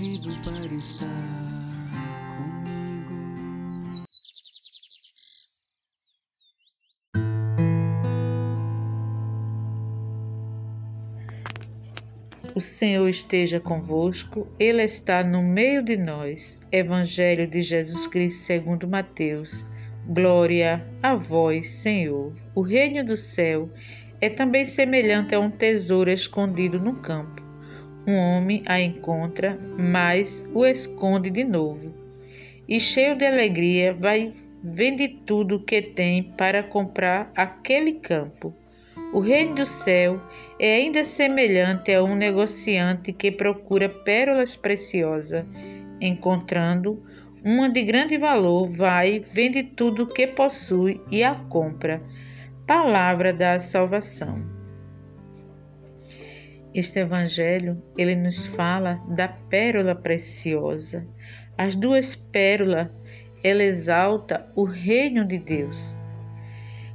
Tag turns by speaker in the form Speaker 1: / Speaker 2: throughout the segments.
Speaker 1: convido para estar comigo.
Speaker 2: O Senhor esteja convosco, Ele está no meio de nós. Evangelho de Jesus Cristo segundo Mateus. Glória a vós, Senhor. O reino do céu é também semelhante a um tesouro escondido no campo. Um homem a encontra, mas o esconde de novo. E cheio de alegria, vai vende tudo o que tem para comprar aquele campo. O reino do céu é ainda semelhante a um negociante que procura pérolas preciosas, encontrando uma de grande valor, vai, vende tudo o que possui e a compra. Palavra da salvação. Este evangelho, ele nos fala da pérola preciosa. As duas pérolas, ela exalta o reino de Deus.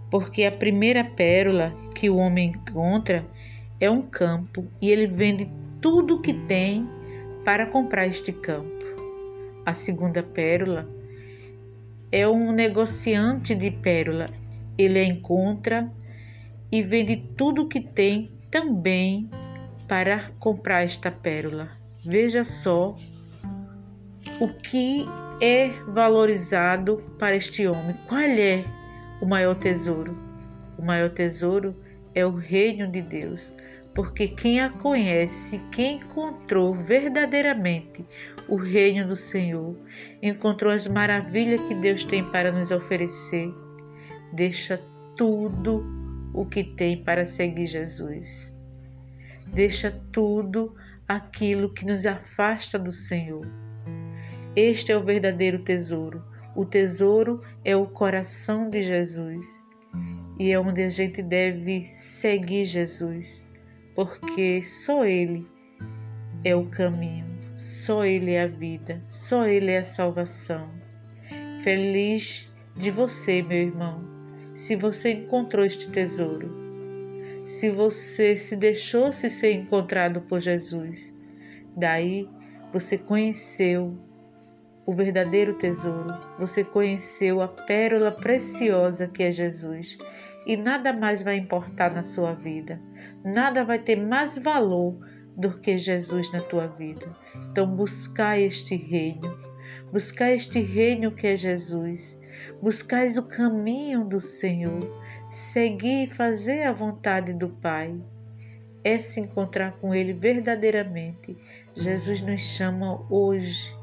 Speaker 2: Porque a primeira pérola que o homem encontra é um campo e ele vende tudo o que tem para comprar este campo. A segunda pérola é um negociante de pérola. Ele a encontra e vende tudo o que tem também para comprar esta pérola. Veja só o que é valorizado para este homem. Qual é o maior tesouro? O maior tesouro é o reino de Deus, porque quem a conhece, quem encontrou verdadeiramente o reino do Senhor, encontrou as maravilhas que Deus tem para nos oferecer, deixa tudo o que tem para seguir Jesus. Deixa tudo aquilo que nos afasta do Senhor. Este é o verdadeiro tesouro. O tesouro é o coração de Jesus e é onde a gente deve seguir Jesus, porque só Ele é o caminho. Só Ele é a vida, só Ele é a salvação. Feliz de você, meu irmão, se você encontrou este tesouro, se você se deixou se ser encontrado por Jesus. Daí você conheceu o verdadeiro tesouro, você conheceu a pérola preciosa que é Jesus. E nada mais vai importar na sua vida, nada vai ter mais valor do que Jesus na tua vida. Então, buscai este reino, buscai este reino que é Jesus, buscais o caminho do Senhor, seguir e fazer a vontade do Pai. É se encontrar com Ele verdadeiramente. Jesus nos chama hoje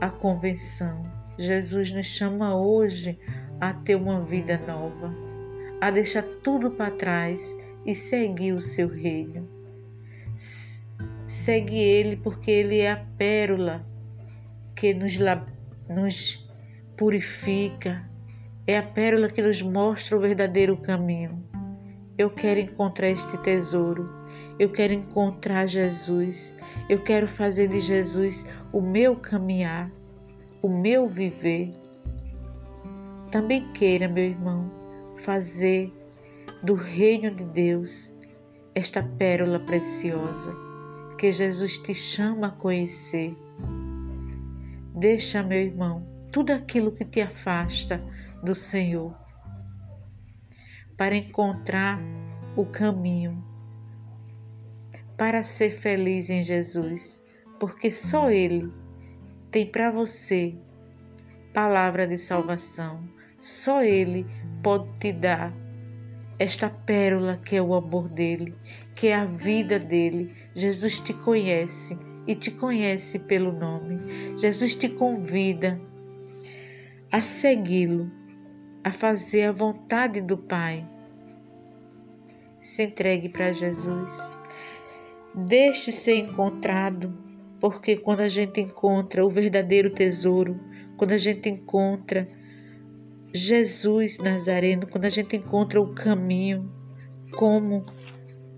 Speaker 2: à convenção. Jesus nos chama hoje a ter uma vida nova, a deixar tudo para trás e seguir o seu reino. Segue ele porque ele é a pérola que nos, nos purifica, é a pérola que nos mostra o verdadeiro caminho. Eu quero encontrar este tesouro, eu quero encontrar Jesus, eu quero fazer de Jesus o meu caminhar, o meu viver. Também queira, meu irmão, fazer do reino de Deus esta pérola preciosa que Jesus te chama a conhecer. Deixa, meu irmão, tudo aquilo que te afasta do Senhor para encontrar o caminho, para ser feliz em Jesus, porque só Ele tem para você palavra de salvação, só Ele pode te dar esta pérola que é o amor dele, que é a vida dele. Jesus te conhece e te conhece pelo nome. Jesus te convida a segui-lo, a fazer a vontade do Pai. Se entregue para Jesus. Deixe ser encontrado, porque quando a gente encontra o verdadeiro tesouro, quando a gente encontra Jesus Nazareno, quando a gente encontra o caminho, como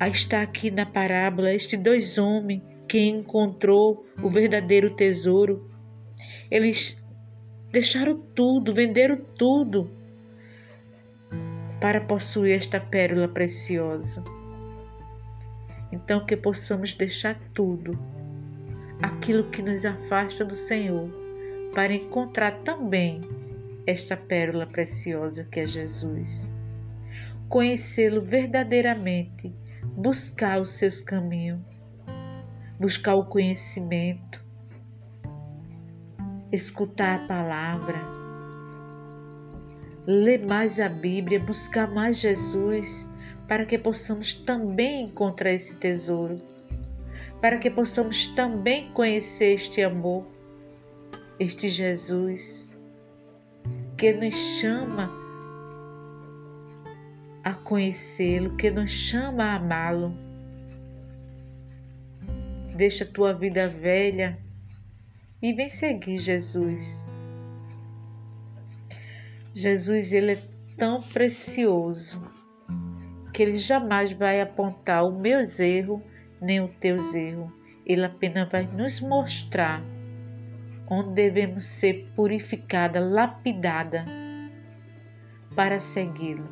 Speaker 2: está aqui na parábola, estes dois homens que encontrou o verdadeiro tesouro, eles deixaram tudo, venderam tudo para possuir esta pérola preciosa. Então, que possamos deixar tudo, aquilo que nos afasta do Senhor, para encontrar também esta pérola preciosa que é Jesus. Conhecê-lo verdadeiramente, buscar os seus caminhos, buscar o conhecimento, escutar a palavra, ler mais a Bíblia, buscar mais Jesus, para que possamos também encontrar esse tesouro, para que possamos também conhecer este amor, este Jesus que nos chama a conhecê-lo, que nos chama a amá-lo. Deixa a tua vida velha e vem seguir Jesus. Jesus, ele é tão precioso que ele jamais vai apontar o meu erro nem o teu erro. Ele apenas vai nos mostrar onde devemos ser purificada, lapidada para segui-lo,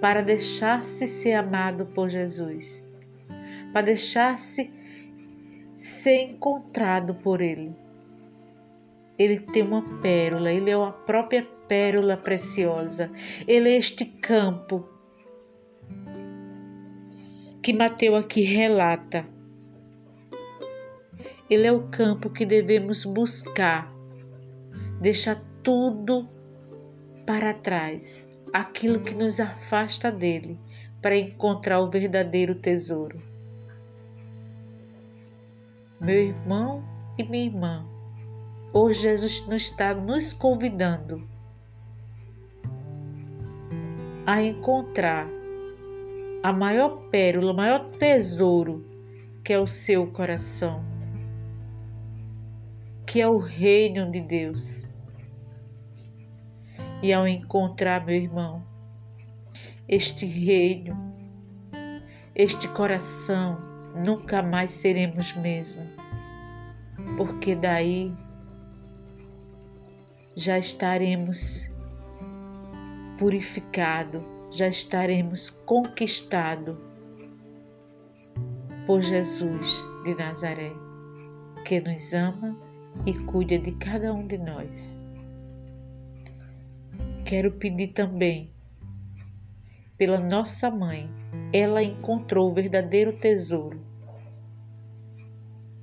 Speaker 2: para deixar-se ser amado por Jesus, para deixar-se ser encontrado por Ele. Ele tem uma pérola, Ele é a própria pérola preciosa, Ele é este campo que Mateus aqui relata. Ele é o campo que devemos buscar, deixar tudo para trás, aquilo que nos afasta dele, para encontrar o verdadeiro tesouro. Meu irmão e minha irmã, hoje Jesus nos está nos convidando a encontrar a maior pérola, o maior tesouro que é o seu coração, que é o reino de Deus. E ao encontrar, meu irmão, este reino, este coração, nunca mais seremos mesmo, porque daí já estaremos purificado, já estaremos conquistado por Jesus de Nazaré, que nos ama e cuida de cada um de nós. Quero pedir também pela nossa mãe, ela encontrou o verdadeiro tesouro,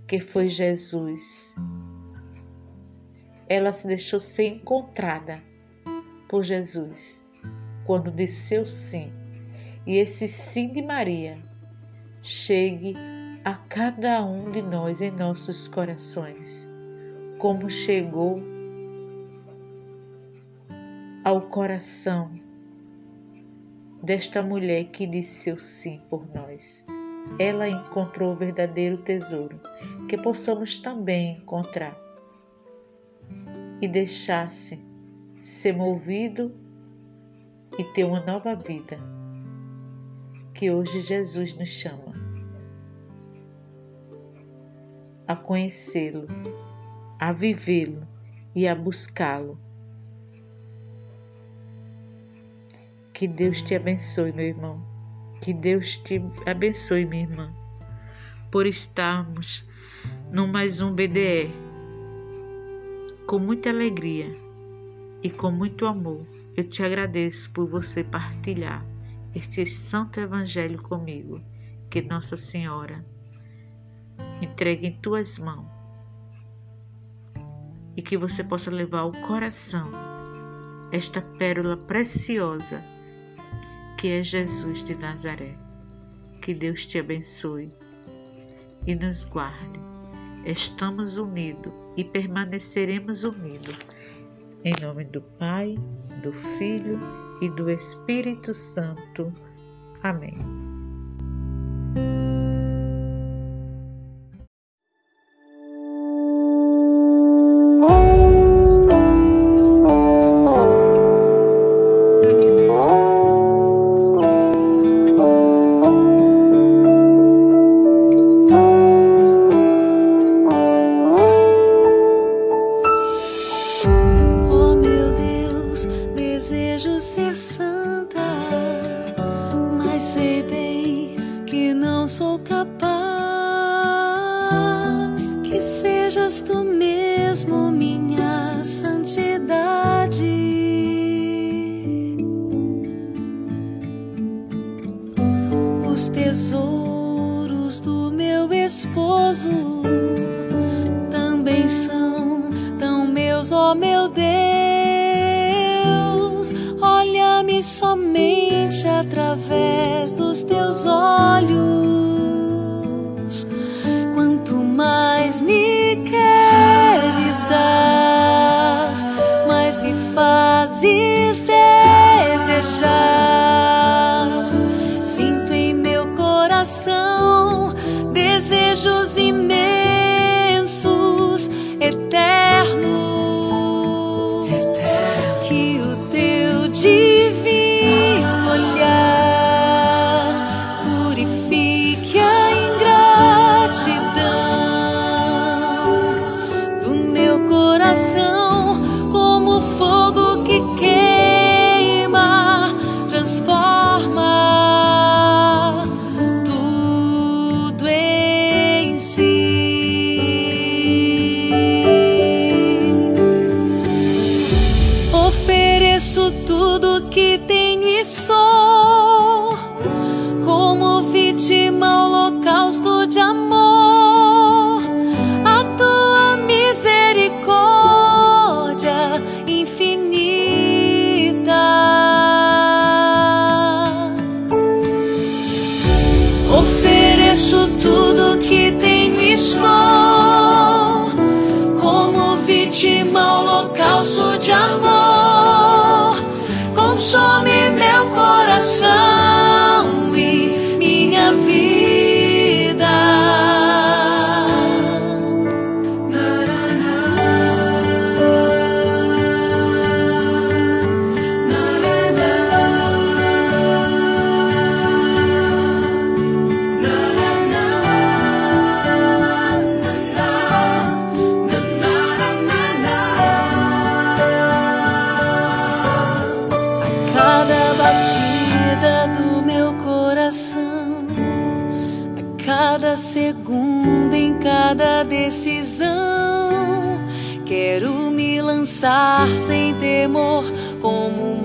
Speaker 2: que foi Jesus. Ela se deixou ser encontrada por Jesus quando disse seu sim. E esse sim de Maria chegue a cada um de nós em nossos corações, como chegou ao coração desta mulher que disse seu sim por nós. Ela encontrou o verdadeiro tesouro, que possamos também encontrar e deixar-se ser movido e ter uma nova vida, que hoje Jesus nos chama a conhecê-lo, a vivê-lo e a buscá-lo Que Deus te abençoe, meu irmão. Que Deus te abençoe, minha irmã, por estarmos no mais um BDE com muita alegria e com muito amor. Eu te agradeço por você partilhar este santo evangelho comigo. Que Nossa Senhora entregue em tuas mãos e que você possa levar ao coração esta pérola preciosa que é Jesus de Nazaré. Que Deus te abençoe e nos guarde. Estamos unidos e permaneceremos unidos. Em nome do Pai, do Filho e do Espírito Santo. Amém.
Speaker 1: Desejo ser santa, mas sei bem que não sou capaz. Que sejas tu mesmo minha santidade. Os tesouros do meu esposo também são tão meus, ó oh meu Deus. Olha-me somente através dos teus olhos. Quanto mais me queres dar, mais me fazes desejar. Tenho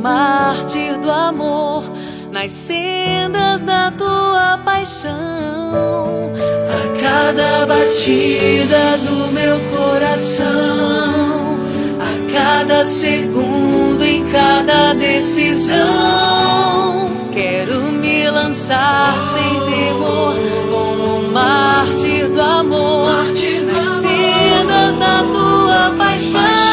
Speaker 1: mártir do amor, nas sendas da tua paixão. A cada batida do meu coração, a cada segundo, em cada decisão. Quero me lançar sem temor, como um mártir do amor, nas sendas da tua paixão.